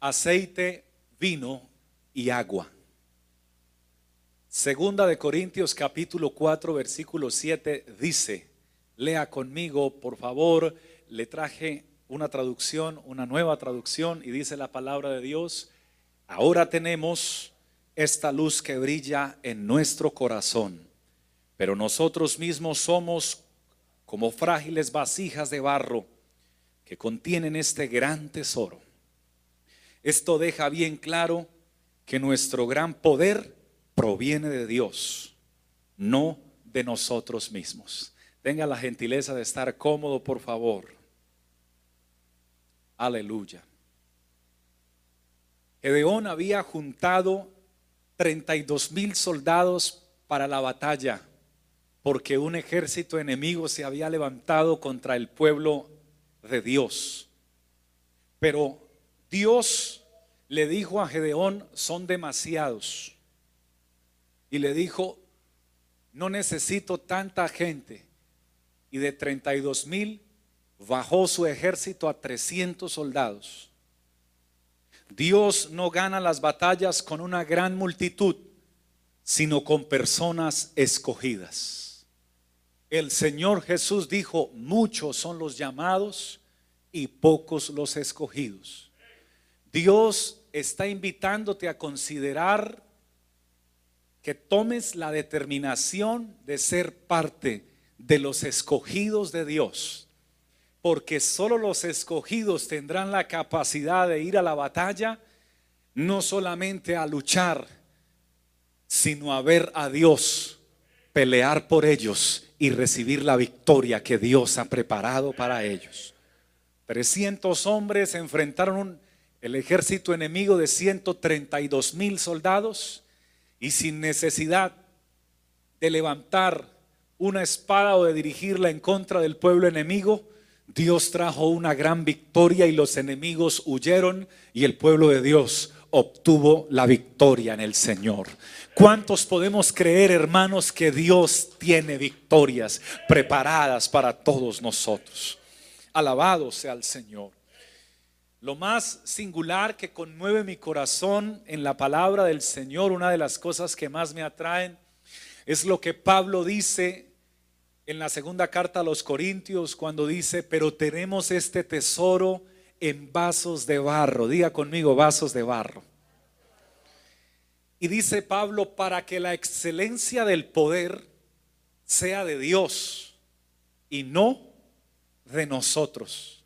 aceite, vino y agua. Segunda de Corintios capítulo 4 versículo 7 dice, lea conmigo por favor, le traje una traducción, una nueva traducción y dice la palabra de Dios, ahora tenemos esta luz que brilla en nuestro corazón, pero nosotros mismos somos como frágiles vasijas de barro que contienen este gran tesoro. Esto deja bien claro que nuestro gran poder proviene de Dios, no de nosotros mismos. Tenga la gentileza de estar cómodo, por favor. Aleluya. Gedeón había juntado 32 mil soldados para la batalla, porque un ejército enemigo se había levantado contra el pueblo de Dios. Pero Dios le dijo a Gedeón, son demasiados. Y le dijo, no necesito tanta gente. Y de 32 mil bajó su ejército a 300 soldados. Dios no gana las batallas con una gran multitud, sino con personas escogidas. El Señor Jesús dijo, muchos son los llamados y pocos los escogidos. Dios está invitándote a considerar que tomes la determinación de ser parte de los escogidos de Dios, porque solo los escogidos tendrán la capacidad de ir a la batalla, no solamente a luchar, sino a ver a Dios pelear por ellos y recibir la victoria que Dios ha preparado para ellos. 300 hombres enfrentaron el ejército enemigo de 132 mil soldados y sin necesidad de levantar una espada o de dirigirla en contra del pueblo enemigo, Dios trajo una gran victoria y los enemigos huyeron y el pueblo de Dios obtuvo la victoria en el Señor. ¿Cuántos podemos creer, hermanos, que Dios tiene victorias preparadas para todos nosotros? Alabado sea el Señor. Lo más singular que conmueve mi corazón en la palabra del Señor, una de las cosas que más me atraen, es lo que Pablo dice en la segunda carta a los Corintios cuando dice, pero tenemos este tesoro en vasos de barro. Diga conmigo, vasos de barro. Y dice Pablo, para que la excelencia del poder sea de Dios y no de nosotros.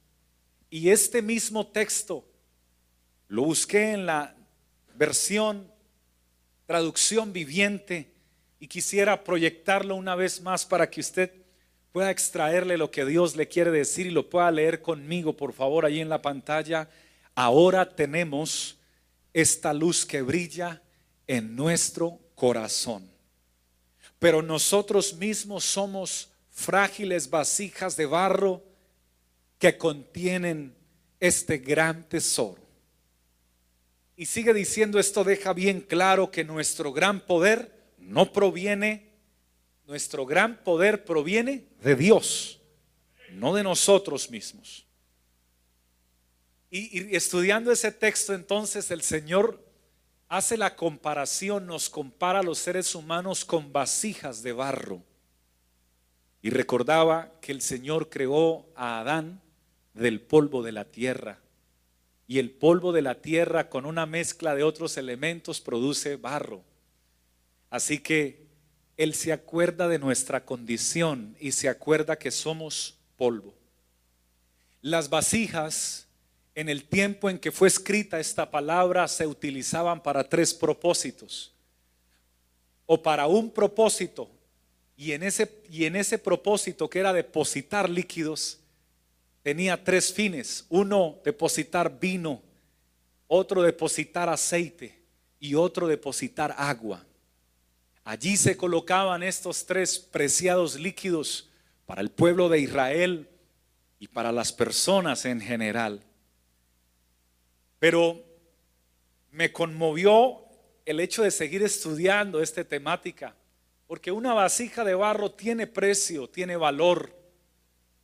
Y este mismo texto lo busqué en la versión traducción viviente y quisiera proyectarlo una vez más para que usted pueda extraerle lo que Dios le quiere decir y lo pueda leer conmigo, por favor, ahí en la pantalla. Ahora tenemos esta luz que brilla en nuestro corazón. Pero nosotros mismos somos frágiles vasijas de barro que contienen este gran tesoro. Y sigue diciendo, esto deja bien claro que nuestro gran poder no proviene, nuestro gran poder proviene de Dios, no de nosotros mismos. Y, estudiando ese texto entonces el Señor hace la comparación, nos compara a los seres humanos con vasijas de barro. Y recordaba que el Señor creó a Adán del polvo de la tierra. Y el polvo de la tierra con una mezcla de otros elementos produce barro. Así que Él se acuerda de nuestra condición y se acuerda que somos polvo. Las vasijas, en el tiempo en que fue escrita esta palabra, se utilizaban para tres propósitos. O para un propósito, y en ese, y en ese propósito que era depositar líquidos, tenía tres fines. Uno, depositar vino, otro, depositar aceite y otro, depositar agua. Allí se colocaban estos tres preciados líquidos para el pueblo de Israel y para las personas en general. Pero me conmovió el hecho de seguir estudiando esta temática, porque una vasija de barro tiene precio, tiene valor.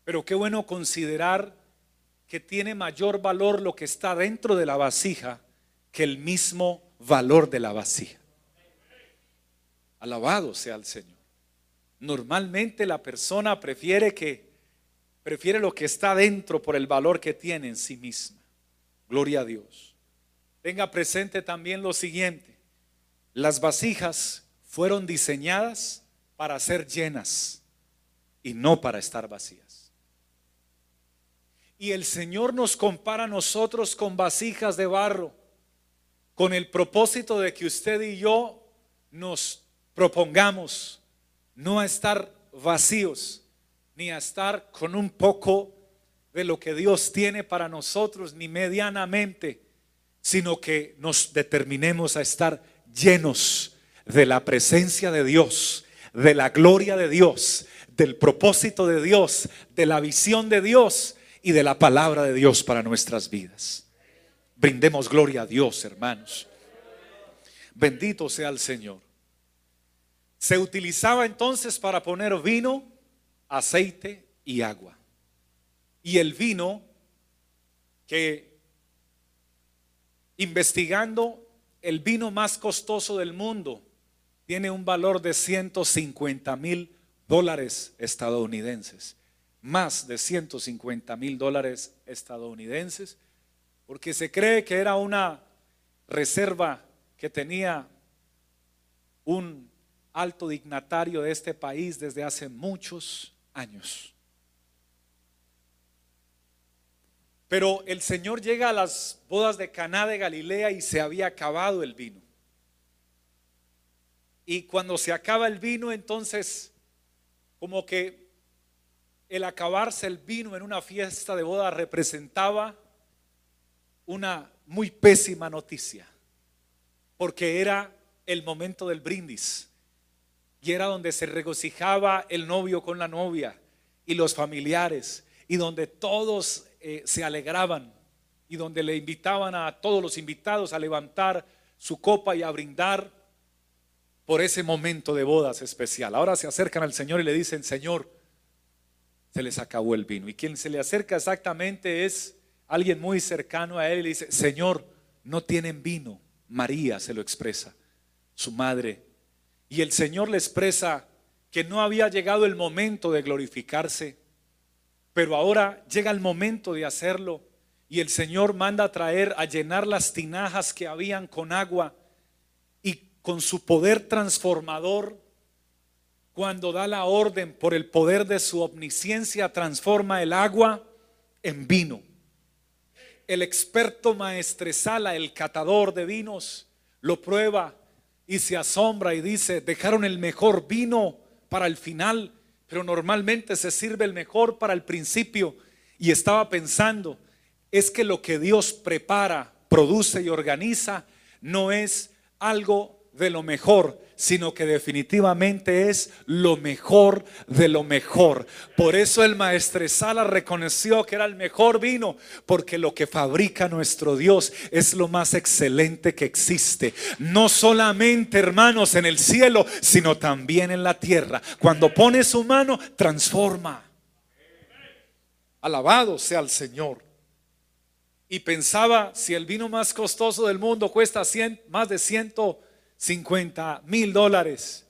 Pero qué bueno considerar que tiene mayor valor lo que está dentro de la vasija que el mismo valor de la vasija. Alabado sea el Señor. Normalmente la persona prefiere que prefiere lo que está dentro por el valor que tiene en sí misma. Gloria a Dios. Tenga presente también lo siguiente. Las vasijas fueron diseñadas para ser llenas y no para estar vacías. Y el Señor nos compara a nosotros con vasijas de barro, con el propósito de que usted y yo nos propongamos no a estar vacíos, ni a estar con un poco de lo que Dios tiene para nosotros, ni medianamente, sino que nos determinemos a estar llenos de la presencia de Dios, de la gloria de Dios, del propósito de Dios, de la visión de Dios y de la palabra de Dios para nuestras vidas. Brindemos gloria a Dios, hermanos. Bendito sea el Señor. Se utilizaba entonces para poner vino, aceite y agua. Y el vino que investigando el vino más costoso del mundo tiene un valor de 150 mil dólares estadounidenses, más de 150 mil dólares estadounidenses, porque se cree que era una reserva que tenía un alto dignatario de este país desde hace muchos años. Pero el Señor llega a las bodas de Caná de Galilea y se había acabado el vino. Y cuando se acaba el vino, entonces como que el acabarse el vino en una fiesta de boda representaba una muy pésima noticia, porque era el momento del brindis y era donde se regocijaba el novio con la novia y los familiares y donde todos eh, se alegraban y donde le invitaban a todos los invitados a levantar su copa y a brindar por ese momento de bodas especial. Ahora se acercan al Señor y le dicen, Señor, se les acabó el vino. Y quien se le acerca exactamente es alguien muy cercano a él y le dice, Señor, no tienen vino. María se lo expresa, su madre. Y el Señor le expresa que no había llegado el momento de glorificarse, pero ahora llega el momento de hacerlo. Y el Señor manda a traer, a llenar las tinajas que habían con agua. Y con su poder transformador, cuando da la orden por el poder de su omnisciencia, transforma el agua en vino. El experto maestresala, el catador de vinos, lo prueba y se asombra y dice, dejaron el mejor vino para el final pero normalmente se sirve el mejor para el principio. Y estaba pensando, es que lo que Dios prepara, produce y organiza no es algo de lo mejor, sino que definitivamente es lo mejor de lo mejor. Por eso el maestresala reconoció que era el mejor vino, porque lo que fabrica nuestro Dios es lo más excelente que existe. No solamente, hermanos, en el cielo, sino también en la tierra. Cuando pone su mano, transforma. Alabado sea el Señor. Y pensaba, si el vino más costoso del mundo cuesta más de ciento 50 mil dólares.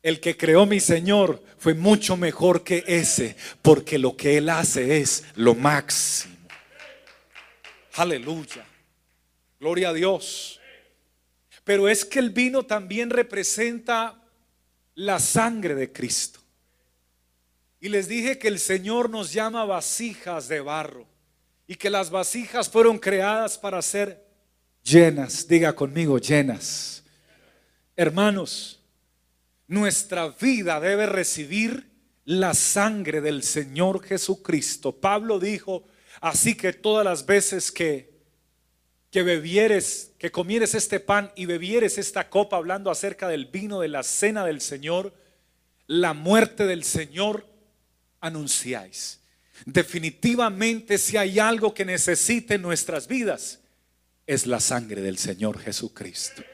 El que creó mi Señor fue mucho mejor que ese, porque lo que Él hace es lo máximo. Aleluya. Gloria a Dios. Pero es que el vino también representa la sangre de Cristo. Y les dije que el Señor nos llama vasijas de barro y que las vasijas fueron creadas para ser llenas. Diga conmigo, llenas Hermanos, nuestra vida debe recibir la sangre del Señor Jesucristo. Pablo dijo, así que todas las veces que que bebieres, que comieres este pan y bebieres esta copa hablando acerca del vino de la cena del Señor, la muerte del Señor anunciáis. Definitivamente si hay algo que necesite nuestras vidas, es la sangre del Señor Jesucristo.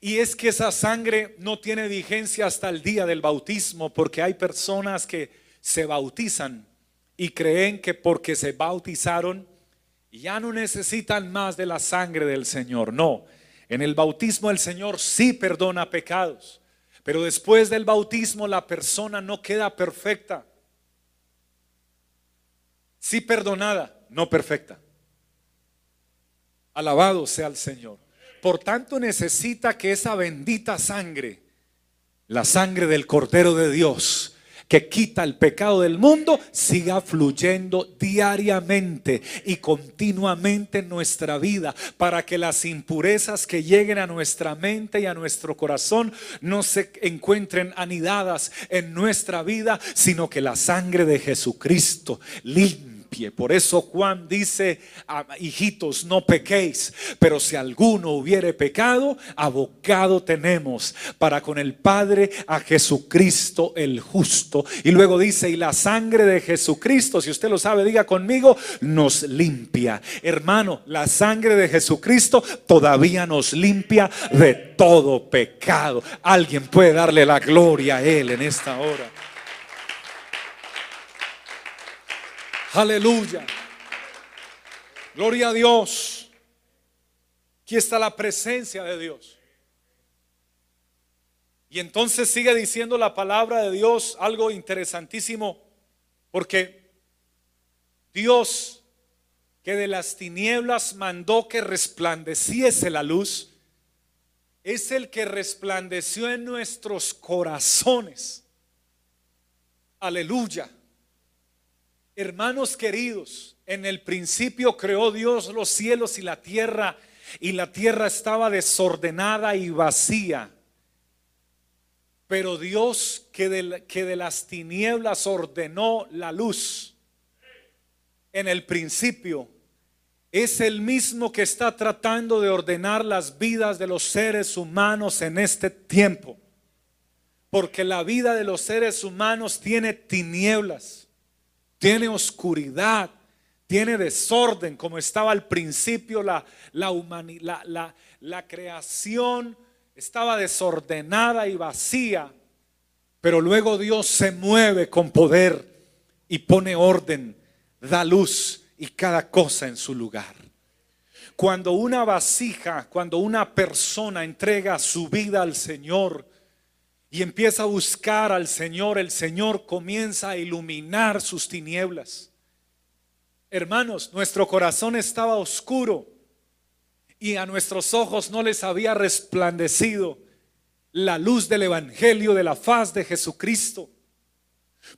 Y es que esa sangre no tiene vigencia hasta el día del bautismo, porque hay personas que se bautizan y creen que porque se bautizaron ya no necesitan más de la sangre del Señor. No, en el bautismo el Señor sí perdona pecados, pero después del bautismo la persona no queda perfecta. Sí perdonada, no perfecta. Alabado sea el Señor. Por tanto necesita que esa bendita sangre, la sangre del Cordero de Dios, que quita el pecado del mundo, siga fluyendo diariamente y continuamente en nuestra vida para que las impurezas que lleguen a nuestra mente y a nuestro corazón no se encuentren anidadas en nuestra vida, sino que la sangre de Jesucristo limpia por eso Juan dice, ah, hijitos, no pequéis, pero si alguno hubiere pecado, abogado tenemos para con el Padre a Jesucristo el justo. Y luego dice, y la sangre de Jesucristo, si usted lo sabe, diga conmigo, nos limpia. Hermano, la sangre de Jesucristo todavía nos limpia de todo pecado. Alguien puede darle la gloria a Él en esta hora. Aleluya. Gloria a Dios. Aquí está la presencia de Dios. Y entonces sigue diciendo la palabra de Dios algo interesantísimo, porque Dios que de las tinieblas mandó que resplandeciese la luz, es el que resplandeció en nuestros corazones. Aleluya. Hermanos queridos, en el principio creó Dios los cielos y la tierra, y la tierra estaba desordenada y vacía. Pero Dios que de, que de las tinieblas ordenó la luz en el principio, es el mismo que está tratando de ordenar las vidas de los seres humanos en este tiempo. Porque la vida de los seres humanos tiene tinieblas tiene oscuridad, tiene desorden, como estaba al principio la, la, la, creación estaba desordenada y vacía, pero luego Dios se mueve con poder y pone orden, da luz y cada cosa en su lugar. Cuando una vasija, cuando una persona entrega su vida al Señor, y empieza a buscar al Señor, el Señor comienza a iluminar sus tinieblas. Hermanos, nuestro corazón estaba oscuro y a nuestros ojos no les había resplandecido la luz del Evangelio de la faz de Jesucristo.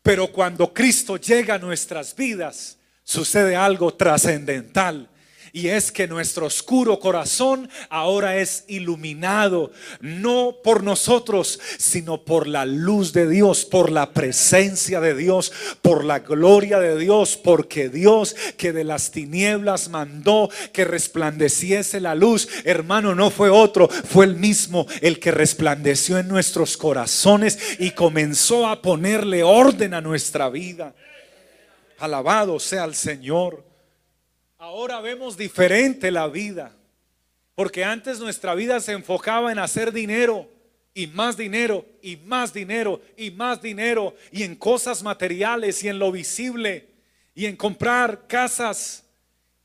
Pero cuando Cristo llega a nuestras vidas, sucede algo trascendental y es que nuestro oscuro corazón ahora es iluminado, no por nosotros, sino por la luz de Dios, por la presencia de Dios, por la gloria de Dios, porque Dios que de las tinieblas mandó que resplandeciese la luz, hermano, no fue otro, fue el mismo el que resplandeció en nuestros corazones y comenzó a ponerle orden a nuestra vida. Alabado sea el Señor. Ahora vemos diferente la vida, porque antes nuestra vida se enfocaba en hacer dinero y más dinero y más dinero y más dinero y en cosas materiales y en lo visible y en comprar casas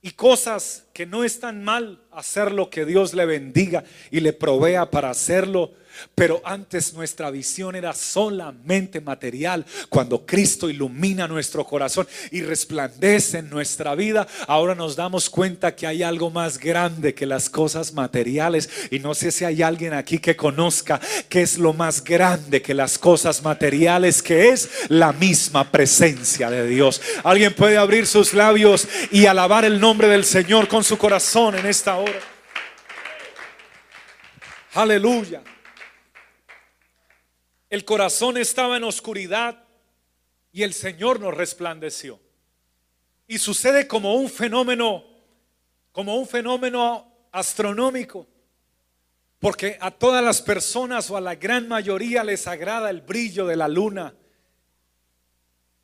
y cosas que no están mal hacer lo que Dios le bendiga y le provea para hacerlo pero antes nuestra visión era solamente material. Cuando Cristo ilumina nuestro corazón y resplandece en nuestra vida, ahora nos damos cuenta que hay algo más grande que las cosas materiales. Y no sé si hay alguien aquí que conozca que es lo más grande que las cosas materiales, que es la misma presencia de Dios. Alguien puede abrir sus labios y alabar el nombre del Señor con su corazón en esta hora. Aleluya. El corazón estaba en oscuridad y el Señor nos resplandeció. Y sucede como un fenómeno, como un fenómeno astronómico. Porque a todas las personas o a la gran mayoría les agrada el brillo de la luna.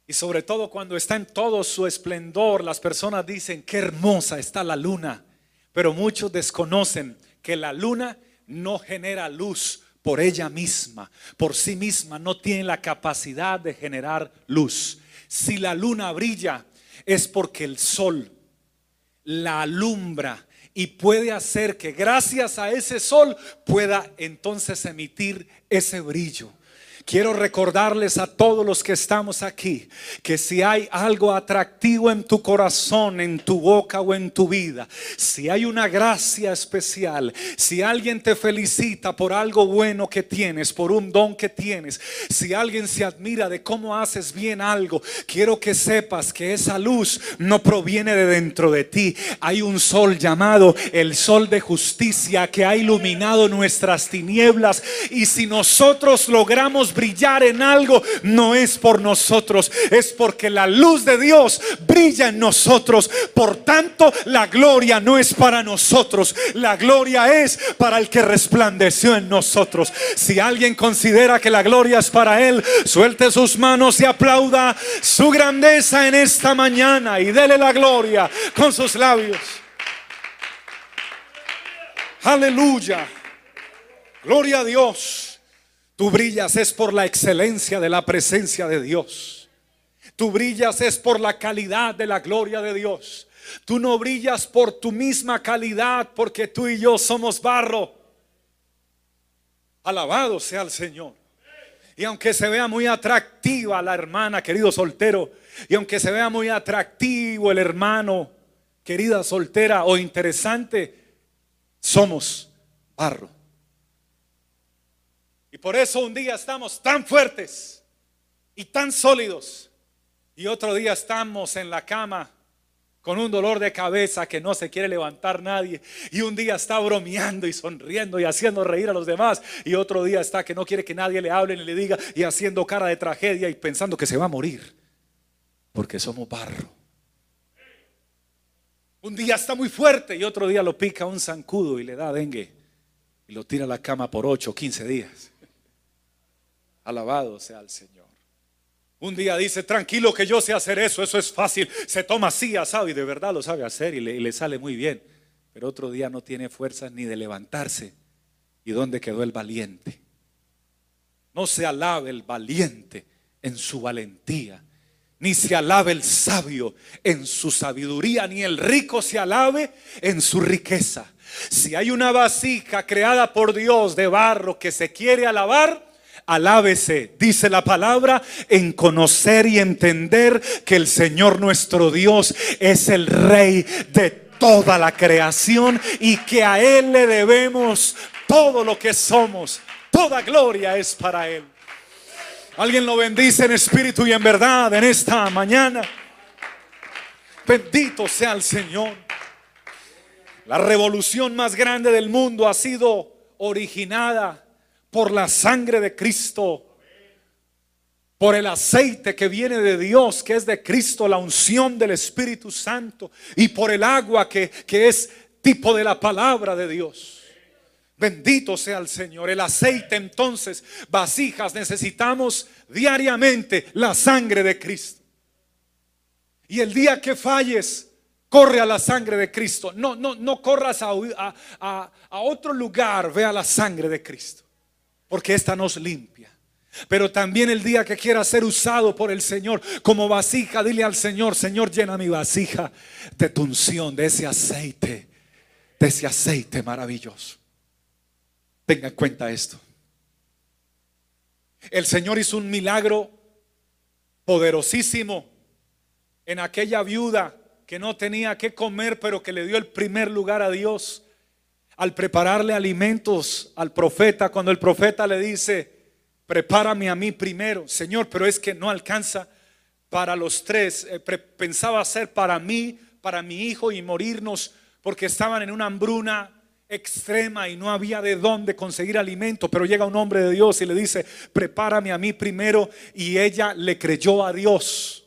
Y sobre todo cuando está en todo su esplendor, las personas dicen, qué hermosa está la luna. Pero muchos desconocen que la luna no genera luz, por ella misma, por sí misma, no tiene la capacidad de generar luz. Si la luna brilla, es porque el sol la alumbra y puede hacer que gracias a ese sol pueda entonces emitir ese brillo. Quiero recordarles a todos los que estamos aquí que si hay algo atractivo en tu corazón, en tu boca o en tu vida, si hay una gracia especial, si alguien te felicita por algo bueno que tienes, por un don que tienes, si alguien se admira de cómo haces bien algo, quiero que sepas que esa luz no proviene de dentro de ti. Hay un sol llamado el sol de justicia que ha iluminado nuestras tinieblas y si nosotros logramos brillar en algo no es por nosotros, es porque la luz de Dios brilla en nosotros. Por tanto, la gloria no es para nosotros, la gloria es para el que resplandeció en nosotros. Si alguien considera que la gloria es para él, suelte sus manos y aplauda su grandeza en esta mañana y dele la gloria con sus labios. Aleluya. Gloria a Dios. Tú brillas es por la excelencia de la presencia de Dios. Tú brillas es por la calidad de la gloria de Dios. Tú no brillas por tu misma calidad porque tú y yo somos barro. Alabado sea el Señor. Y aunque se vea muy atractiva la hermana, querido soltero, y aunque se vea muy atractivo el hermano, querida soltera o interesante, somos barro. Y por eso un día estamos tan fuertes y tan sólidos y otro día estamos en la cama con un dolor de cabeza que no se quiere levantar nadie. Y un día está bromeando y sonriendo y haciendo reír a los demás. Y otro día está que no quiere que nadie le hable ni le diga y haciendo cara de tragedia y pensando que se va a morir. Porque somos barro. Un día está muy fuerte y otro día lo pica un zancudo y le da dengue. Y lo tira a la cama por 8 o 15 días. Alabado sea el Señor. Un día dice, tranquilo que yo sé hacer eso, eso es fácil. Se toma así, asado y de verdad lo sabe hacer y le, sale muy bien. Pero otro día no tiene fuerzas ni de levantarse. ¿Y dónde quedó el valiente? No se alabe el valiente en su valentía, ni se alabe el sabio en su sabiduría, ni el rico se alabe en su riqueza. Si hay una vasija creada por Dios de barro que se quiere alabar, Alábese, dice la palabra, en conocer y entender que el Señor nuestro Dios es el Rey de toda la creación y que a Él le debemos todo lo que somos. Toda gloria es para Él. Alguien lo bendice en espíritu y en verdad en esta mañana. Bendito sea el Señor. La revolución más grande del mundo ha sido originada por la sangre de Cristo, por el aceite que viene de Dios, que es de Cristo, la unción del Espíritu Santo, y por el agua que, que es tipo de la palabra de Dios. Bendito sea el Señor. El aceite entonces, vasijas, necesitamos diariamente la sangre de Cristo. Y el día que falles, corre a la sangre de Cristo. No, no, no corras a, a, a otro lugar, ve a la sangre de Cristo porque esta nos limpia. Pero también el día que quiera ser usado por el Señor como vasija, dile al Señor, Señor, llena mi vasija de tu unción, de ese aceite, de ese aceite maravilloso. Tenga en cuenta esto. El Señor hizo un milagro poderosísimo en aquella viuda que no tenía que comer, pero que le dio el primer lugar a Dios al prepararle alimentos al profeta, cuando el profeta le dice, prepárame a mí primero, Señor, pero es que no alcanza para los tres, eh, pensaba hacer para mí, para mi hijo y morirnos porque estaban en una hambruna extrema y no había de dónde conseguir alimento, pero llega un hombre de Dios y le dice, prepárame a mí primero y ella le creyó a Dios.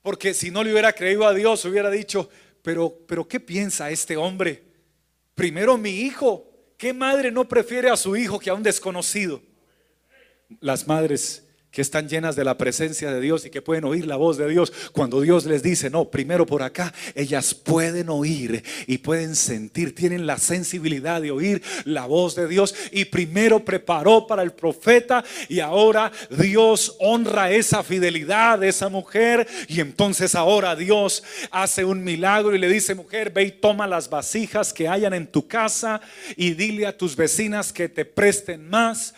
Porque si no le hubiera creído a Dios, hubiera dicho, pero, pero ¿qué piensa este hombre? Primero mi hijo. ¿Qué madre no prefiere a su hijo que a un desconocido? Las madres que están llenas de la presencia de Dios y que pueden oír la voz de Dios, cuando Dios les dice, no, primero por acá, ellas pueden oír y pueden sentir, tienen la sensibilidad de oír la voz de Dios. Y primero preparó para el profeta y ahora Dios honra esa fidelidad de esa mujer. Y entonces ahora Dios hace un milagro y le dice, mujer, ve y toma las vasijas que hayan en tu casa y dile a tus vecinas que te presten más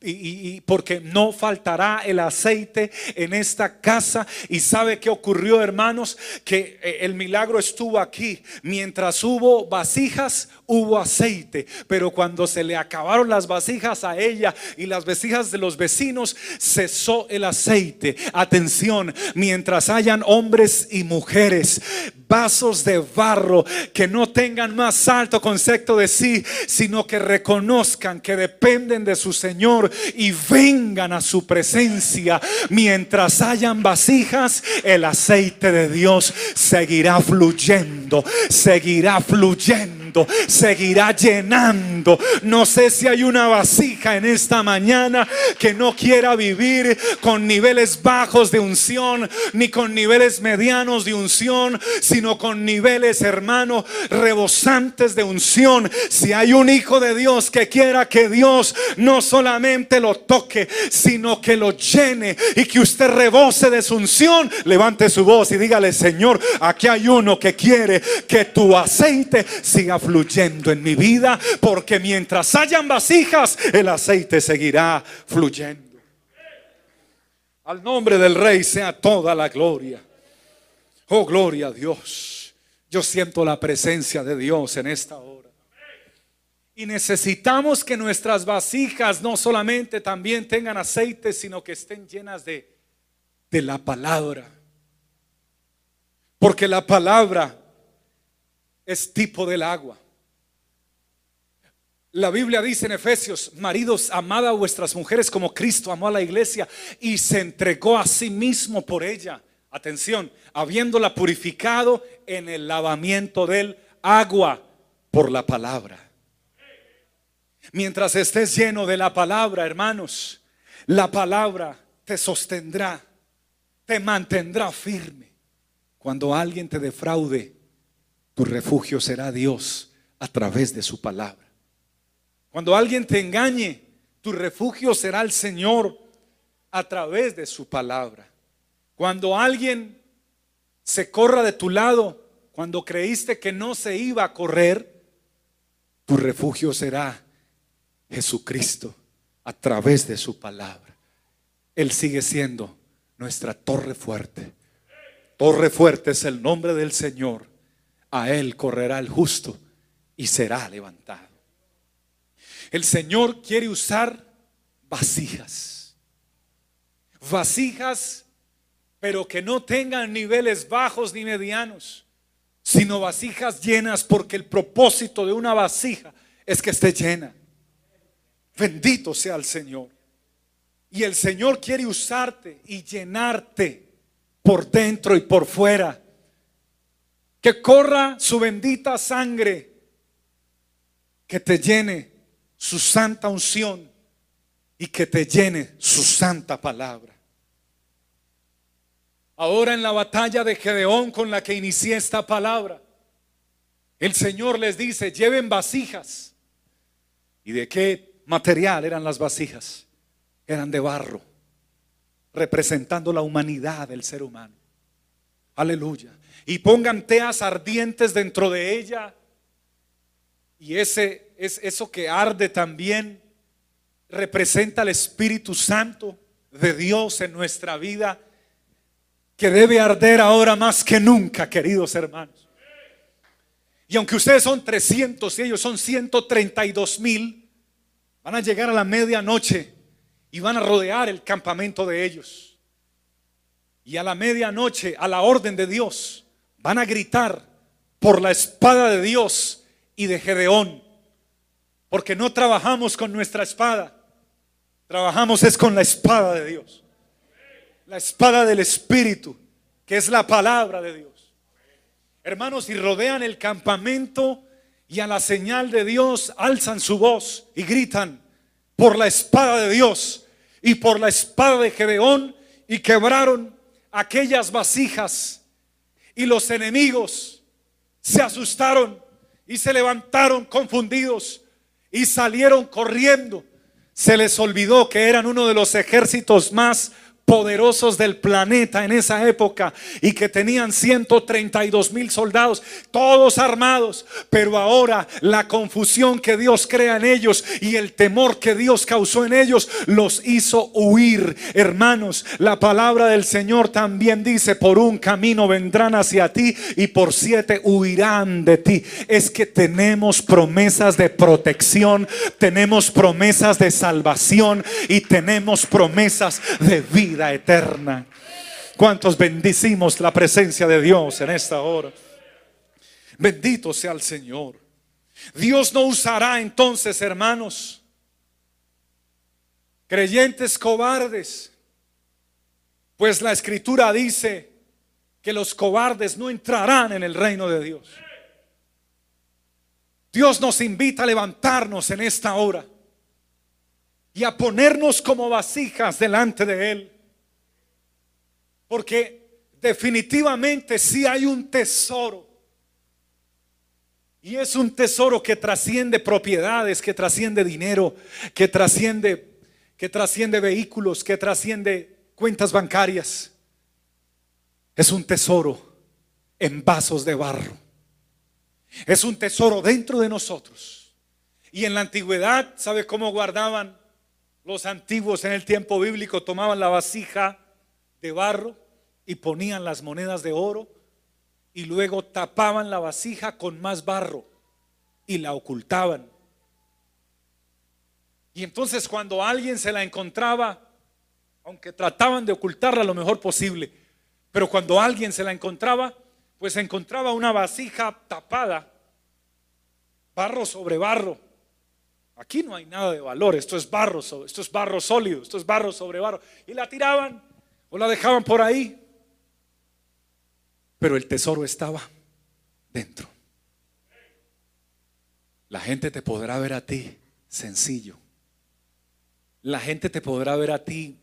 y, porque no faltará el aceite en esta casa. Y sabe que ocurrió, hermanos, que eh, el milagro estuvo aquí. Mientras hubo vasijas, hubo aceite. Pero cuando se le acabaron las vasijas a ella y las vasijas de los vecinos, cesó el aceite. Atención, mientras hayan hombres y mujeres vasos de barro que no tengan más alto concepto de sí, sino que reconozcan que dependen de su Señor y vengan a su presencia. Mientras hayan vasijas, el aceite de Dios seguirá fluyendo, seguirá fluyendo seguirá llenando. No sé si hay una vasija en esta mañana que no quiera vivir con niveles bajos de unción, ni con niveles medianos de unción, sino con niveles, hermano, rebosantes de unción. Si hay un hijo de Dios que quiera que Dios no solamente lo toque, sino que lo llene y que usted rebose de su unción, levante su voz y dígale, Señor, aquí hay uno que quiere que tu aceite siga fluyendo en mi vida, porque mientras hayan vasijas, el aceite seguirá fluyendo. Al nombre del Rey sea toda la gloria. Oh, gloria a Dios. Yo siento la presencia de Dios en esta hora. Y necesitamos que nuestras vasijas no solamente también tengan aceite, sino que estén llenas de, de la palabra. Porque la palabra es tipo del agua. La Biblia dice en Efesios, maridos, amad a vuestras mujeres como Cristo amó a la iglesia y se entregó a sí mismo por ella. Atención, habiéndola purificado en el lavamiento del agua por la palabra. Mientras estés lleno de la palabra, hermanos, la palabra te sostendrá, te mantendrá firme. Cuando alguien te defraude, tu refugio será Dios a través de su palabra. Cuando alguien te engañe, tu refugio será el Señor a través de su palabra. Cuando alguien se corra de tu lado, cuando creíste que no se iba a correr, tu refugio será Jesucristo a través de su palabra. Él sigue siendo nuestra torre fuerte. Torre fuerte es el nombre del Señor a él correrá el justo y será levantado. El Señor quiere usar vasijas. Vasijas, pero que no tengan niveles bajos ni medianos, sino vasijas llenas porque el propósito de una vasija es que esté llena. Bendito sea el Señor. Y el Señor quiere usarte y llenarte por dentro y por fuera que corra su bendita sangre, que te llene su santa unción y que te llene su santa palabra. Ahora en la batalla de Gedeón con la que inicié esta palabra, el Señor les dice, lleven vasijas. ¿Y de qué material eran las vasijas? Eran de barro, representando la humanidad del ser humano. Aleluya y pongan teas ardientes dentro de ella. Y ese es eso que arde también representa el Espíritu Santo de Dios en nuestra vida que debe arder ahora más que nunca, queridos hermanos. Y aunque ustedes son 300 y ellos son 132 mil, van a llegar a la medianoche y van a rodear el campamento de ellos. Y a la medianoche, a la orden de Dios, van a gritar por la espada de Dios y de Gedeón. Porque no trabajamos con nuestra espada, trabajamos es con la espada de Dios. La espada del Espíritu, que es la palabra de Dios. Hermanos, y rodean el campamento y a la señal de Dios alzan su voz y gritan por la espada de Dios y por la espada de Gedeón y quebraron aquellas vasijas y los enemigos se asustaron y se levantaron confundidos y salieron corriendo. Se les olvidó que eran uno de los ejércitos más poderosos del planeta en esa época y que tenían 132 mil soldados, todos armados, pero ahora la confusión que Dios crea en ellos y el temor que Dios causó en ellos los hizo huir. Hermanos, la palabra del Señor también dice, por un camino vendrán hacia ti y por siete huirán de ti. Es que tenemos promesas de protección, tenemos promesas de salvación y tenemos promesas de eterna. ¿Cuántos bendicimos la presencia de Dios en esta hora? Bendito sea el Señor. Dios no usará entonces, hermanos, creyentes cobardes, pues la escritura dice que los cobardes no entrarán en el reino de Dios. Dios nos invita a levantarnos en esta hora y a ponernos como vasijas delante de Él. Porque definitivamente sí hay un tesoro. Y es un tesoro que trasciende propiedades, que trasciende dinero, que trasciende, que trasciende vehículos, que trasciende cuentas bancarias. Es un tesoro en vasos de barro. Es un tesoro dentro de nosotros. Y en la antigüedad, ¿sabe cómo guardaban los antiguos en el tiempo bíblico? Tomaban la vasija de barro y ponían las monedas de oro y luego tapaban la vasija con más barro y la ocultaban. Y entonces cuando alguien se la encontraba, aunque trataban de ocultarla lo mejor posible, pero cuando alguien se la encontraba, pues encontraba una vasija tapada, barro sobre barro. Aquí no hay nada de valor, esto es barro, esto es barro sólido, esto es barro sobre barro. Y la tiraban o la dejaban por ahí. Pero el tesoro estaba dentro. La gente te podrá ver a ti sencillo. La gente te podrá ver a ti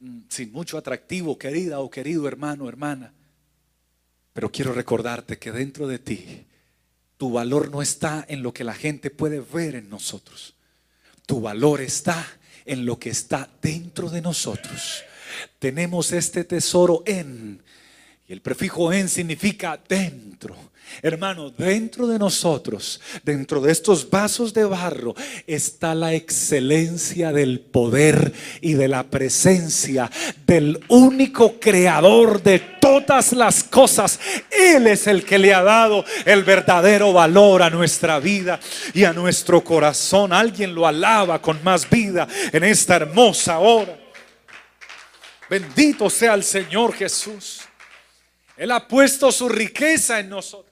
mm, sin mucho atractivo, querida o querido hermano, hermana. Pero quiero recordarte que dentro de ti tu valor no está en lo que la gente puede ver en nosotros. Tu valor está en lo que está dentro de nosotros. Tenemos este tesoro en, y el prefijo en significa dentro. Hermano, dentro de nosotros, dentro de estos vasos de barro, está la excelencia del poder y de la presencia del único creador de todas las cosas. Él es el que le ha dado el verdadero valor a nuestra vida y a nuestro corazón. Alguien lo alaba con más vida en esta hermosa hora. Bendito sea el Señor Jesús. Él ha puesto su riqueza en nosotros.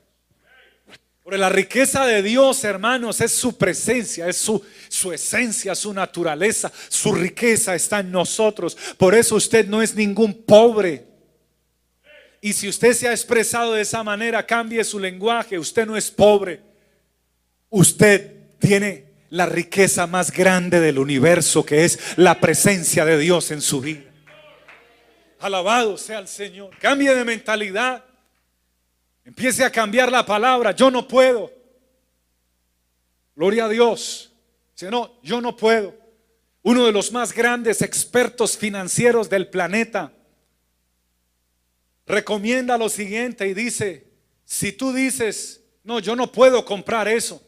Porque la riqueza de Dios, hermanos, es su presencia, es su, su esencia, su naturaleza, su riqueza está en nosotros. Por eso usted no es ningún pobre. Y si usted se ha expresado de esa manera, cambie su lenguaje. Usted no es pobre. Usted tiene la riqueza más grande del universo, que es la presencia de Dios en su vida. Alabado sea el Señor. Cambie de mentalidad. Empiece a cambiar la palabra. Yo no puedo. Gloria a Dios. Si no, yo no puedo. Uno de los más grandes expertos financieros del planeta recomienda lo siguiente y dice, si tú dices, no, yo no puedo comprar eso,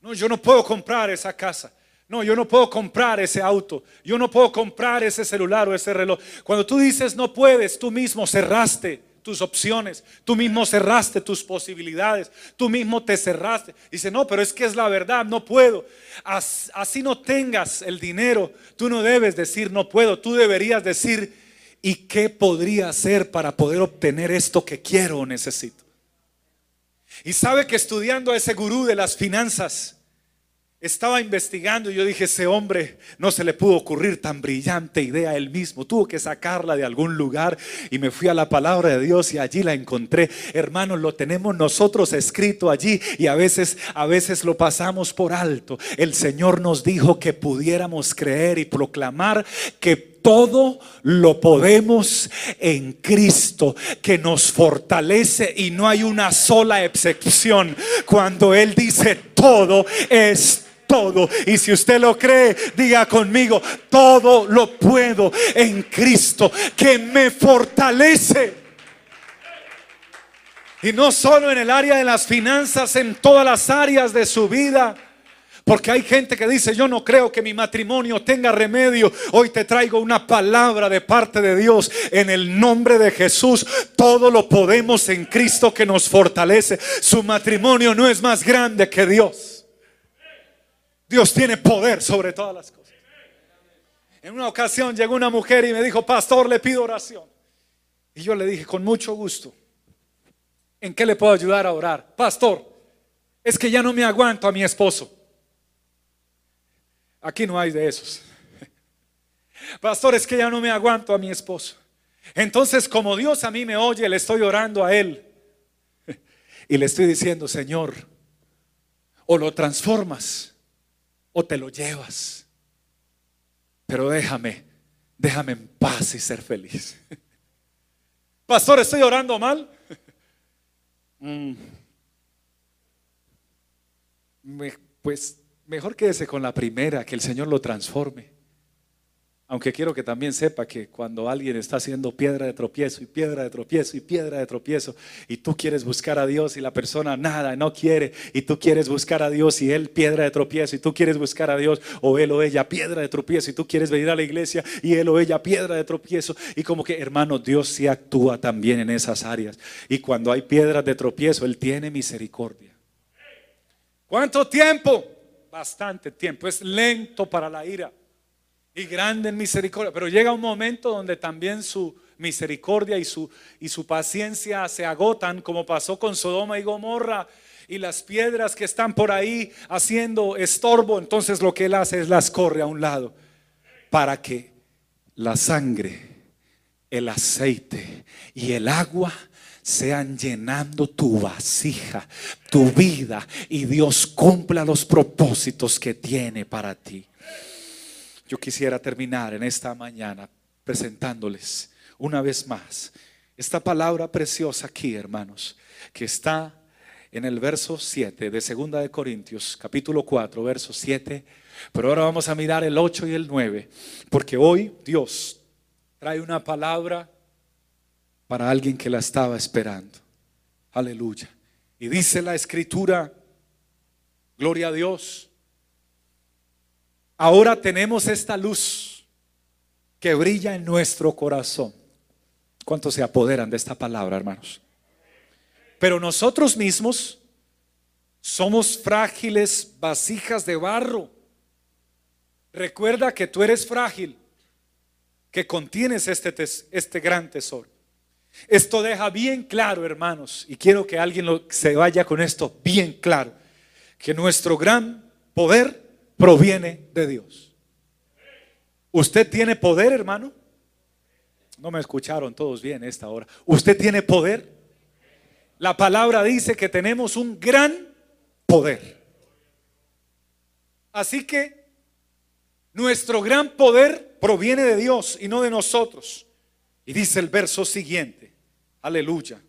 no, yo no puedo comprar esa casa, no, yo no puedo comprar ese auto. Yo no puedo comprar ese celular o ese reloj. Cuando tú dices no puedes, tú mismo cerraste tus opciones. Tú mismo cerraste tus posibilidades. Tú mismo te cerraste. Dice, no, pero es que es la verdad, no puedo. Así no tengas el dinero. Tú no debes decir no puedo. Tú deberías decir, ¿y qué podría hacer para poder obtener esto que quiero o necesito? Y sabe que estudiando a ese gurú de las finanzas, estaba investigando y yo dije, ese hombre no se le pudo ocurrir tan brillante idea él mismo, tuvo que sacarla de algún lugar y me fui a la palabra de Dios y allí la encontré. Hermanos, lo tenemos nosotros escrito allí y a veces a veces lo pasamos por alto. El Señor nos dijo que pudiéramos creer y proclamar que todo lo podemos en Cristo que nos fortalece y no hay una sola excepción cuando Él dice todo es Y si usted lo cree, diga conmigo, todo lo puedo en Cristo que me fortalece. Y no solo en el área de las finanzas, en todas las áreas de su vida. Porque hay gente que dice, yo no creo que mi matrimonio tenga remedio. Hoy te traigo una palabra de parte de Dios. En el nombre de Jesús, todo lo podemos en Cristo que nos fortalece. Su matrimonio no es más grande que Dios. Dios tiene poder sobre todas las cosas. En una ocasión llegó una mujer y me dijo, pastor, le pido oración. Y yo le dije, con mucho gusto, ¿en qué le puedo ayudar a orar? Pastor, es que ya no me aguanto a mi esposo. Aquí no hay de esos. Pastor, es que ya no me aguanto a mi esposo. Entonces, como Dios a mí me oye, le estoy orando a Él. Y le estoy diciendo, Señor, o lo transformas o te lo llevas. Pero déjame, déjame en paz y ser feliz. Pastor, ¿estoy orando mal? Mm. pues mejor quédese con la primera, que el Señor lo transforme. Aunque quiero que también sepa que cuando alguien está haciendo piedra de tropiezo y piedra de tropiezo y piedra de tropiezo y tú quieres buscar a Dios y la persona nada, no quiere y tú quieres buscar a Dios y él piedra de tropiezo y tú quieres buscar a Dios o él o ella piedra de tropiezo y tú quieres venir a la iglesia y él o ella piedra de tropiezo y como que hermano Dios sí actúa también en esas áreas y cuando hay piedras de tropiezo él tiene misericordia. ¿Cuánto tiempo? Bastante tiempo, es lento para la ira y grande en misericordia. Pero llega un momento donde también su misericordia y su, y su paciencia se agotan, como pasó con Sodoma y Gomorra. Y las piedras que están por ahí haciendo estorbo, entonces lo que él hace es las corre a un lado para que la sangre, el aceite y el agua sean llenando tu vasija, tu vida y Dios cumpla los propósitos que tiene para ti. Yo quisiera terminar en esta mañana presentándoles una vez más esta palabra preciosa aquí, hermanos, que está en el verso 7 de Segunda de Corintios, capítulo 4, verso 7. Pero ahora vamos a mirar el 8 y el 9, porque hoy Dios trae una palabra para alguien que la estaba esperando. Aleluya. Y dice la escritura, gloria a Dios, Ahora tenemos esta luz que brilla en nuestro corazón. ¿Cuántos se apoderan de esta palabra, hermanos? Pero nosotros mismos somos frágiles vasijas de barro. Recuerda que tú eres frágil, que contienes este, este gran tesoro. Esto deja bien claro, hermanos, y quiero que alguien se vaya con esto bien claro, que nuestro gran poder proviene de Dios. ¿Usted tiene poder, hermano? No me escucharon todos bien esta hora. ¿Usted tiene poder? La palabra dice que tenemos un gran poder. Así que nuestro gran poder proviene de Dios y no de nosotros. Y dice el verso siguiente, aleluya,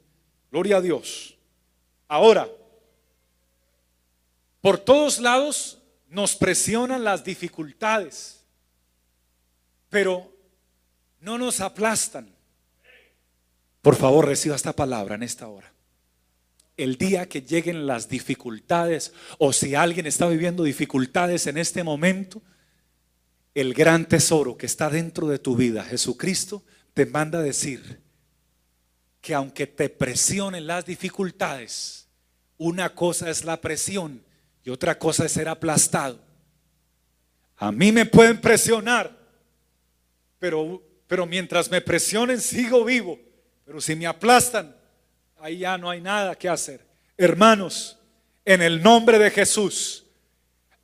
gloria a Dios. Ahora, por todos lados nos presionan las dificultades, pero no nos aplastan. Por favor, reciba esta palabra en esta hora. El día que lleguen las dificultades o si alguien está viviendo dificultades en este momento, el gran tesoro que está dentro de tu vida, Jesucristo, te manda decir que aunque te presionen las dificultades, una cosa es la presión y otra cosa es ser aplastado. A mí me pueden presionar, pero, pero mientras me presionen sigo vivo. Pero si me aplastan, ahí ya no hay nada que hacer. Hermanos, en el nombre de Jesús,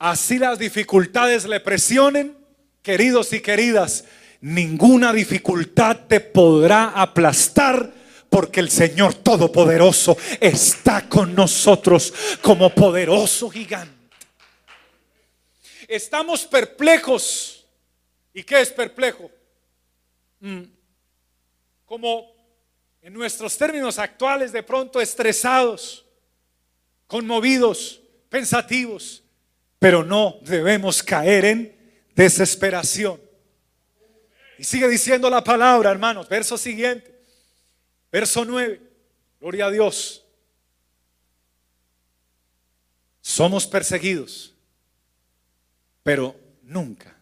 Así las dificultades le presionen, queridos y queridas, ninguna dificultad te podrá aplastar porque el Señor Todopoderoso está con nosotros como poderoso gigante. Estamos perplejos. ¿Y qué es perplejo? Mm. Como en nuestros términos actuales, de pronto estresados, conmovidos, pensativos, pero no debemos caer en desesperación. Y sigue diciendo la palabra, hermanos, verso siguiente, verso 9, gloria a Dios. Somos perseguidos, pero nunca,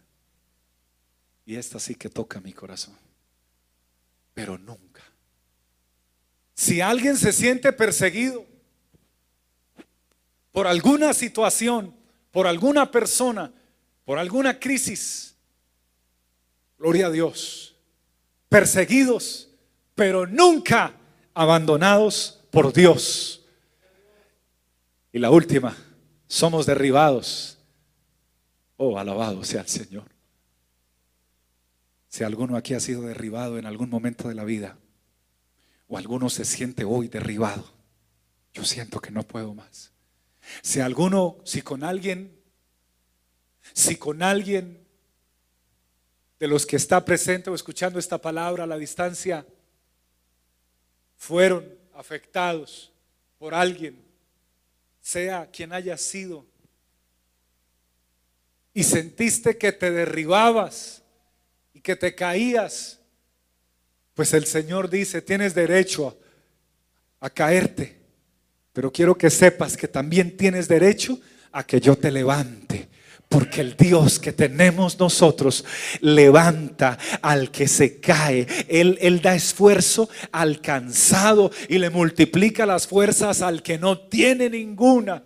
y esta sí que toca mi corazón, pero nunca. Si alguien se siente perseguido por alguna situación, por alguna persona, por alguna crisis. Gloria a Dios. Perseguidos, pero nunca abandonados por Dios. Y la última, somos derribados. Oh, alabado sea el Señor. Si alguno aquí ha sido derribado en algún momento de la vida, o alguno se siente hoy derribado, yo siento que no puedo más. Si alguno, si con alguien, si con alguien de los que está presente o escuchando esta palabra a la distancia fueron afectados por alguien, sea quien haya sido, y sentiste que te derribabas y que te caías, pues el Señor dice, tienes derecho a, a caerte pero quiero que sepas que también tienes derecho a que yo te levante. Porque el Dios que tenemos nosotros levanta al que se cae. Él, él, da esfuerzo al cansado y le multiplica las fuerzas al que no tiene ninguna.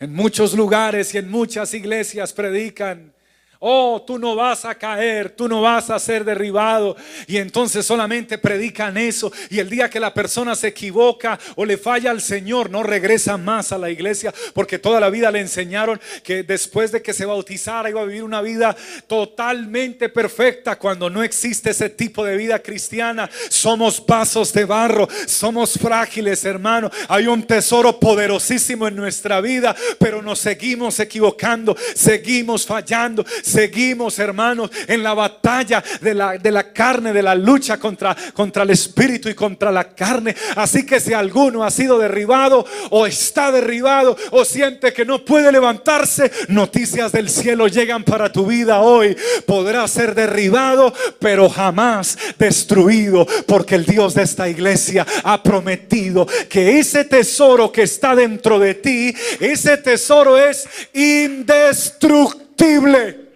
En muchos lugares y en muchas iglesias predican Oh, tú no vas a caer, tú no vas a ser derribado. Y entonces solamente predican eso. Y el día que la persona se equivoca o le falla al Señor, no regresa más a la iglesia. Porque toda la vida le enseñaron que después de que se bautizara iba a vivir una vida totalmente perfecta. Cuando no existe ese tipo de vida cristiana, somos vasos de barro, somos frágiles, hermano. Hay un tesoro poderosísimo en nuestra vida, pero nos seguimos equivocando, seguimos fallando Seguimos, hermanos, en la batalla de la, de la carne, de la lucha contra, contra el espíritu y contra la carne. Así que si alguno ha sido derribado o está derribado o siente que no puede levantarse, noticias del cielo llegan para tu vida hoy. Podrá ser derribado, pero jamás destruido, porque el Dios de esta iglesia ha prometido que ese tesoro que está dentro de ti, ese tesoro es indestructible.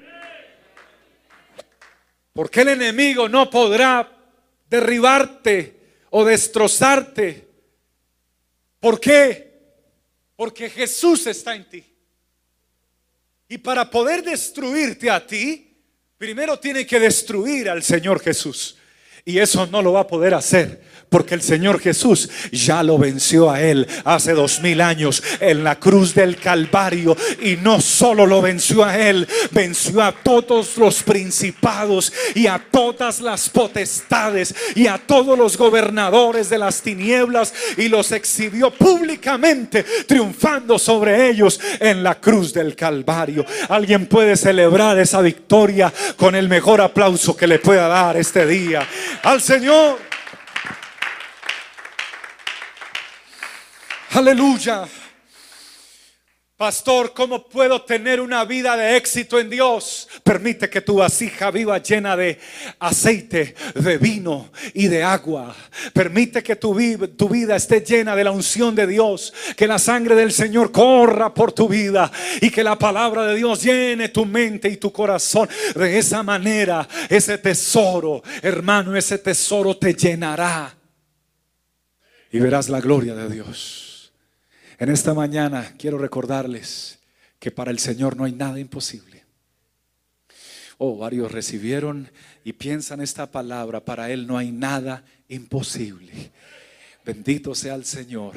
Porque el enemigo no podrá derribarte o destrozarte. ¿Por qué? Porque Jesús está en ti. Y para poder destruirte a ti, primero tiene que destruir al Señor Jesús. Y eso no lo va a poder hacer porque el Señor Jesús ya lo venció a él hace dos mil años en la cruz del Calvario. Y no solo lo venció a él, venció a todos los principados y a todas las potestades y a todos los gobernadores de las tinieblas y los exhibió públicamente, triunfando sobre ellos en la cruz del Calvario. Alguien puede celebrar esa victoria con el mejor aplauso que le pueda dar este día al Señor. Aleluya. Pastor, ¿cómo puedo tener una vida de éxito en Dios? Permite que tu vasija viva llena de aceite, de vino y de agua. Permite que tu, vida esté llena de la unción de Dios. Que la sangre del Señor corra por tu vida y que la palabra de Dios llene tu mente y tu corazón. De esa manera, ese tesoro, hermano, ese tesoro te llenará. Y verás la gloria de Dios. En esta mañana quiero recordarles que para el Señor no hay nada imposible. Oh, varios recibieron y piensan esta palabra, para Él no hay nada imposible. Bendito sea el Señor.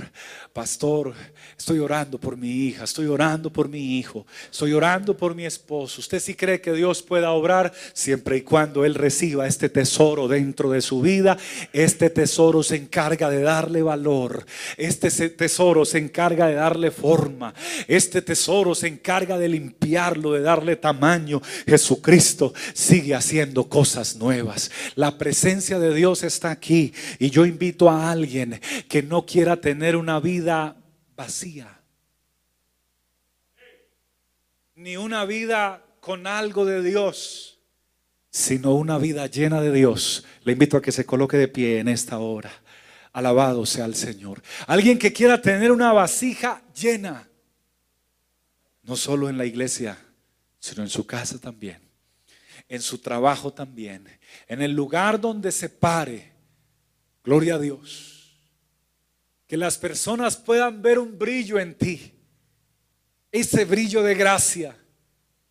Pastor, estoy orando por mi hija, estoy orando por mi hijo, estoy orando por mi esposo. ¿Usted sí cree que Dios pueda obrar siempre y cuando Él reciba este tesoro dentro de su vida? Este tesoro se encarga de darle valor. Este tesoro se encarga de darle forma. Este tesoro se encarga de limpiarlo, de darle tamaño. Jesucristo sigue haciendo cosas nuevas. La presencia de Dios está aquí y yo invito a alguien que no quiera tener una vida vacía, ni una vida con algo de Dios, sino una vida llena de Dios. Le invito a que se coloque de pie en esta hora. Alabado sea el Señor. Alguien que quiera tener una vasija llena, no solo en la iglesia, sino en su casa también, en su trabajo también, en el lugar donde se pare. Gloria a Dios que las personas puedan ver un brillo en ti. Ese brillo de gracia,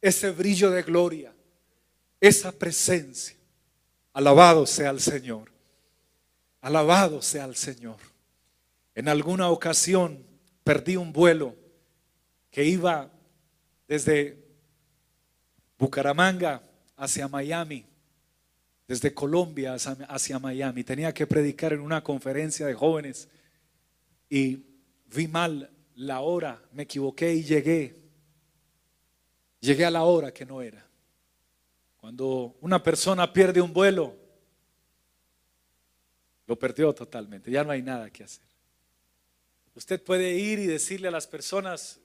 ese brillo de gloria, esa presencia. Alabado sea el Señor. Alabado sea el Señor. En alguna ocasión perdí un vuelo que iba desde Bucaramanga hacia Miami, desde Colombia hacia Miami. Tenía que predicar en una conferencia de jóvenes y vi mal la hora, me equivoqué y llegué. Llegué a la hora que no era. Cuando una persona pierde un vuelo, lo perdió totalmente, ya no hay nada que hacer. Usted puede ir y decirle a las personas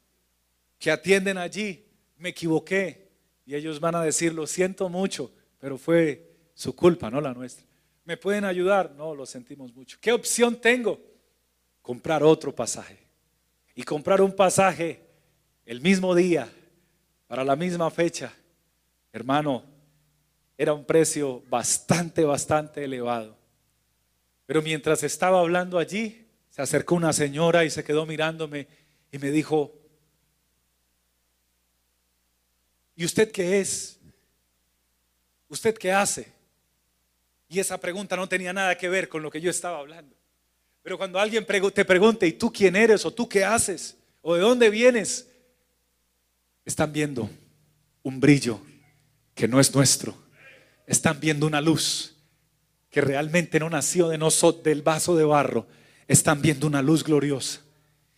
que atienden allí, me equivoqué, y ellos van a decir, lo siento mucho, pero fue su culpa, no la nuestra. ¿Me pueden ayudar? No, lo sentimos mucho. ¿Qué opción tengo? Comprar otro pasaje. Y comprar un pasaje el mismo día, para la misma fecha, hermano, era un precio bastante, bastante elevado. Pero mientras estaba hablando allí, se acercó una señora y se quedó mirándome y me dijo, ¿y usted qué es? ¿Usted qué hace? Y esa pregunta no tenía nada que ver con lo que yo estaba hablando. Pero cuando alguien te pregunte, ¿y tú quién eres? ¿O tú qué haces? ¿O de dónde vienes? Están viendo un brillo que no es nuestro. Están viendo una luz que realmente no nació de nosotros, del vaso de barro. Están viendo una luz gloriosa.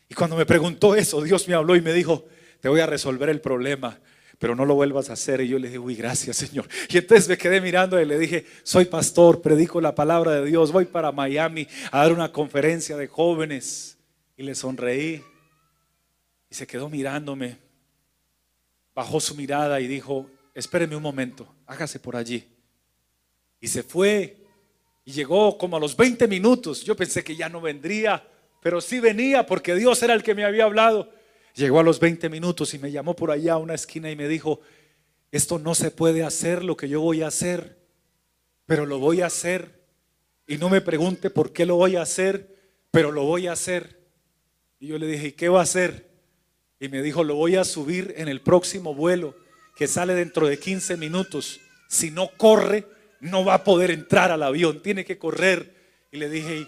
Y cuando me preguntó eso, Dios me habló y me dijo, te voy a resolver el problema pero no lo vuelvas a hacer. Y yo le dije, uy, gracias Señor. Y entonces me quedé mirando y le dije, soy pastor, predico la palabra de Dios, voy para Miami a dar una conferencia de jóvenes. Y le sonreí y se quedó mirándome. Bajó su mirada y dijo, espéreme un momento, hágase por allí. Y se fue y llegó como a los 20 minutos. Yo pensé que ya no vendría, pero sí venía porque Dios era el que me había hablado. Llegó a los 20 minutos y me llamó por allá a una esquina y me dijo, esto no se puede hacer lo que yo voy a hacer, pero lo voy a hacer. Y no me pregunte por qué lo voy a hacer, pero lo voy a hacer. Y yo le dije, ¿y qué va a hacer? Y me dijo, lo voy a subir en el próximo vuelo que sale dentro de 15 minutos. Si no corre, no va a poder entrar al avión, tiene que correr. Y le dije,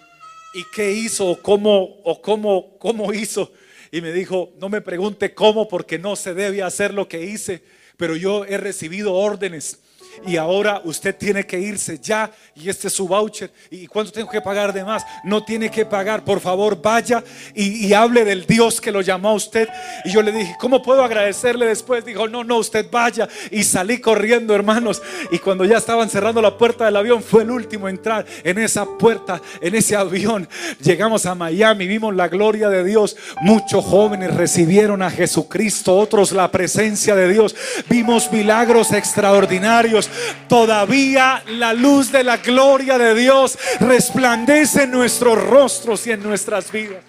¿y qué hizo? ¿O cómo, o cómo, cómo hizo? Y me dijo, no me pregunte cómo porque no se debe hacer lo que hice, pero yo he recibido órdenes y ahora usted tiene que irse ya y este es su voucher. ¿Y cuánto tengo que pagar de más? No tiene que pagar, por favor vaya y, hable del Dios que lo llamó a usted. Y yo le dije, ¿cómo puedo agradecerle después? Dijo, no, no, usted vaya. Y salí corriendo, hermanos. Y cuando ya estaban cerrando la puerta del avión, fue el último a entrar en esa puerta, en ese avión. Llegamos a Miami, vimos la gloria de Dios. Muchos jóvenes recibieron a Jesucristo, otros la presencia de Dios. Vimos milagros extraordinarios todavía la luz de la gloria de Dios resplandece en nuestros rostros y en nuestras vidas.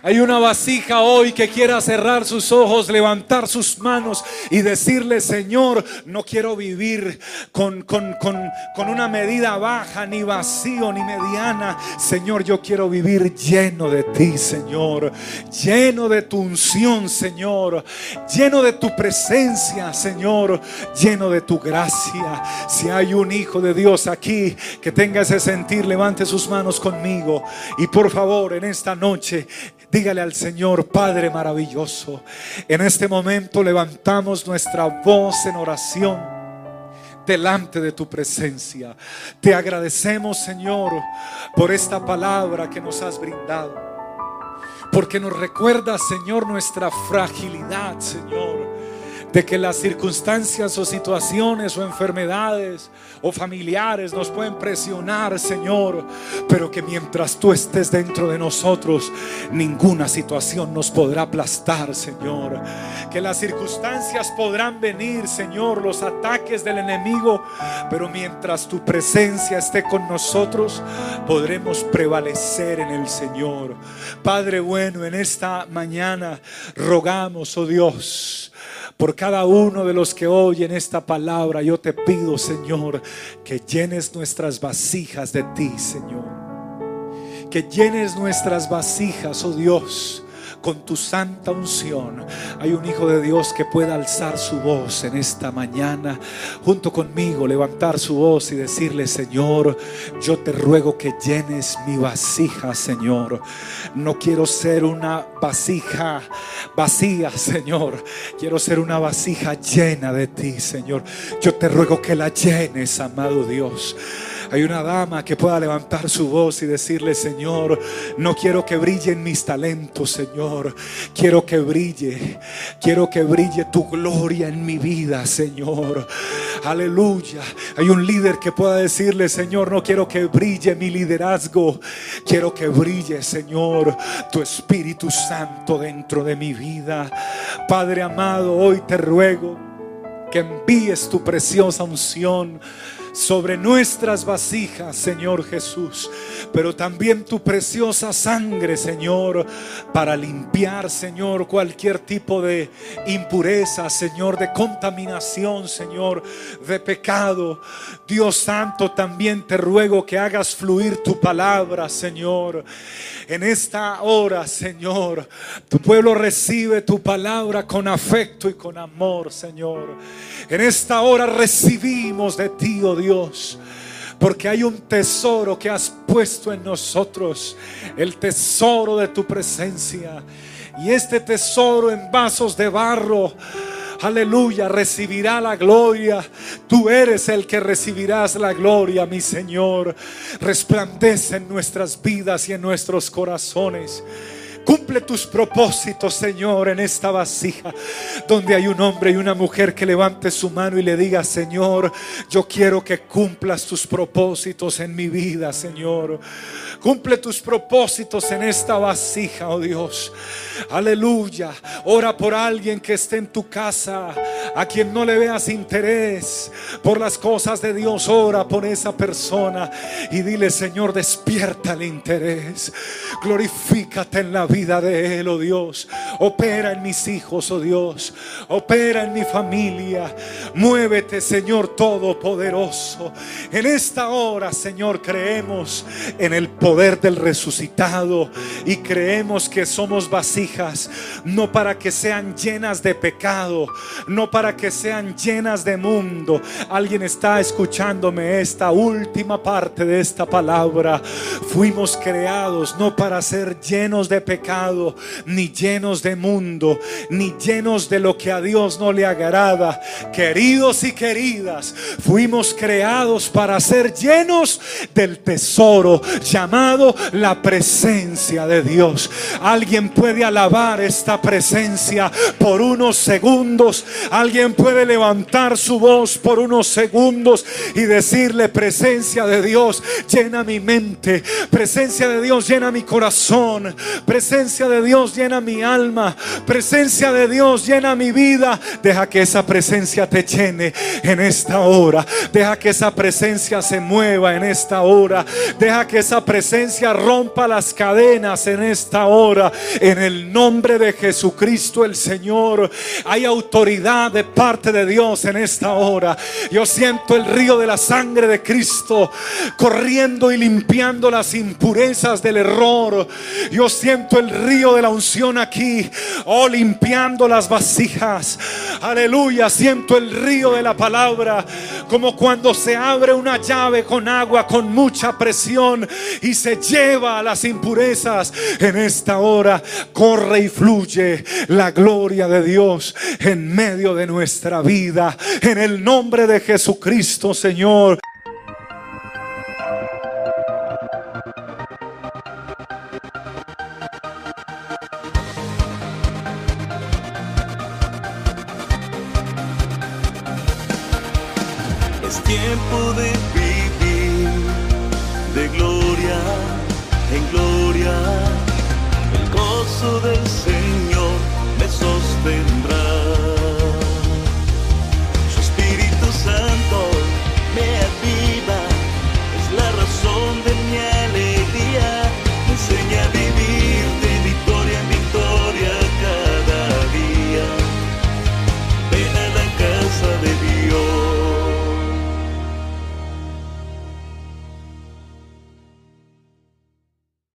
Hay una vasija hoy que quiera cerrar sus ojos, levantar sus manos y decirle, Señor, no quiero vivir con, con, con, una medida baja, ni vacío, ni mediana. Señor, yo quiero vivir lleno de ti, Señor. Lleno de tu unción, Señor. Lleno de tu presencia, Señor. Lleno de tu gracia. Si hay un hijo de Dios aquí que tenga ese sentir, levante sus manos conmigo. Y por favor, en esta noche, dígale al Señor, Padre maravilloso, en este momento levantamos nuestra voz en oración delante de tu presencia. Te agradecemos, Señor, por esta palabra que nos has brindado. Porque nos recuerda, Señor, nuestra fragilidad, Señor de que las circunstancias o situaciones o enfermedades o familiares nos pueden presionar, Señor, pero que mientras tú estés dentro de nosotros, ninguna situación nos podrá aplastar, Señor. Que las circunstancias podrán venir, Señor, los ataques del enemigo, pero mientras tu presencia esté con nosotros, podremos prevalecer en el Señor. Padre bueno, en esta mañana rogamos, oh Dios, por cada uno de los que oyen esta palabra, yo te pido, Señor, que llenes nuestras vasijas de ti, Señor. Que llenes nuestras vasijas, oh Dios con tu santa unción. Hay un Hijo de Dios que pueda alzar su voz en esta mañana, junto conmigo, levantar su voz y decirle, Señor, yo te ruego que llenes mi vasija, Señor. No quiero ser una vasija vacía, Señor. Quiero ser una vasija llena de ti, Señor. Yo te ruego que la llenes, amado Dios. Hay una dama que pueda levantar su voz y decirle, Señor, no quiero que brillen mis talentos, Señor. Quiero que brille, quiero que brille tu gloria en mi vida, Señor. Aleluya. Hay un líder que pueda decirle, Señor, no quiero que brille mi liderazgo. Quiero que brille, Señor, tu Espíritu Santo dentro de mi vida. Padre amado, hoy te ruego que envíes tu preciosa unción sobre nuestras vasijas, Señor Jesús, pero también tu preciosa sangre, Señor, para limpiar, Señor, cualquier tipo de impureza, Señor, de contaminación, Señor, de pecado. Dios Santo, también te ruego que hagas fluir tu palabra, Señor. En esta hora, Señor, tu pueblo recibe tu palabra con afecto y con amor, Señor. En esta hora recibimos de ti, oh Dios. Porque hay un tesoro que has puesto en nosotros, el tesoro de tu presencia. Y este tesoro en vasos de barro, aleluya, recibirá la gloria. Tú eres el que recibirás la gloria, mi Señor. Resplandece en nuestras vidas y en nuestros corazones. Cumple tus propósitos, Señor, en esta vasija, donde hay un hombre y una mujer que levante su mano y le diga, Señor, yo quiero que cumplas tus propósitos en mi vida, Señor. Cumple tus propósitos en esta vasija, oh Dios. Aleluya. Ora por alguien que esté en tu casa, a quien no le veas interés por las cosas de Dios. Ora por esa persona y dile, Señor, despierta el interés. Glorifícate en la vida de Él, oh Dios. Opera en mis hijos, oh Dios. Opera en mi familia. Muévete, Señor Todopoderoso. En esta hora, Señor, creemos en el poder del resucitado y creemos que somos vasijas, no para que sean llenas de pecado, no para que sean llenas de mundo. Alguien está escuchándome esta última parte de esta palabra. Fuimos creados no para ser llenos de pecado, ni llenos de mundo, ni llenos de lo que a Dios no le agrada. Queridos y queridas, fuimos creados para ser llenos del tesoro llamado la presencia de Dios. Alguien puede alabar esta presencia por unos segundos. Alguien puede levantar su voz por unos segundos y decirle presencia de Dios llena mi mente. Presencia de Dios llena mi corazón. Presencia de Dios llena mi alma. Presencia de Dios llena mi vida. Deja que esa presencia te llene en esta hora. Deja que esa presencia se mueva en esta hora. Deja que esa presencia presencia rompa las cadenas en esta hora. En el nombre de Jesucristo el Señor. Hay autoridad de parte de Dios en esta hora. Yo siento el río de la sangre de Cristo corriendo y limpiando las impurezas del error. Yo siento El río de la unción aquí. Oh, limpiando las vasijas. Aleluya. Siento el río de la palabra. Como cuando se abre una llave con agua con mucha presión y se lleva a las impurezas. En esta hora corre y fluye la gloria de Dios en medio de nuestra vida. En el nombre de Jesucristo, Señor. Tiempo de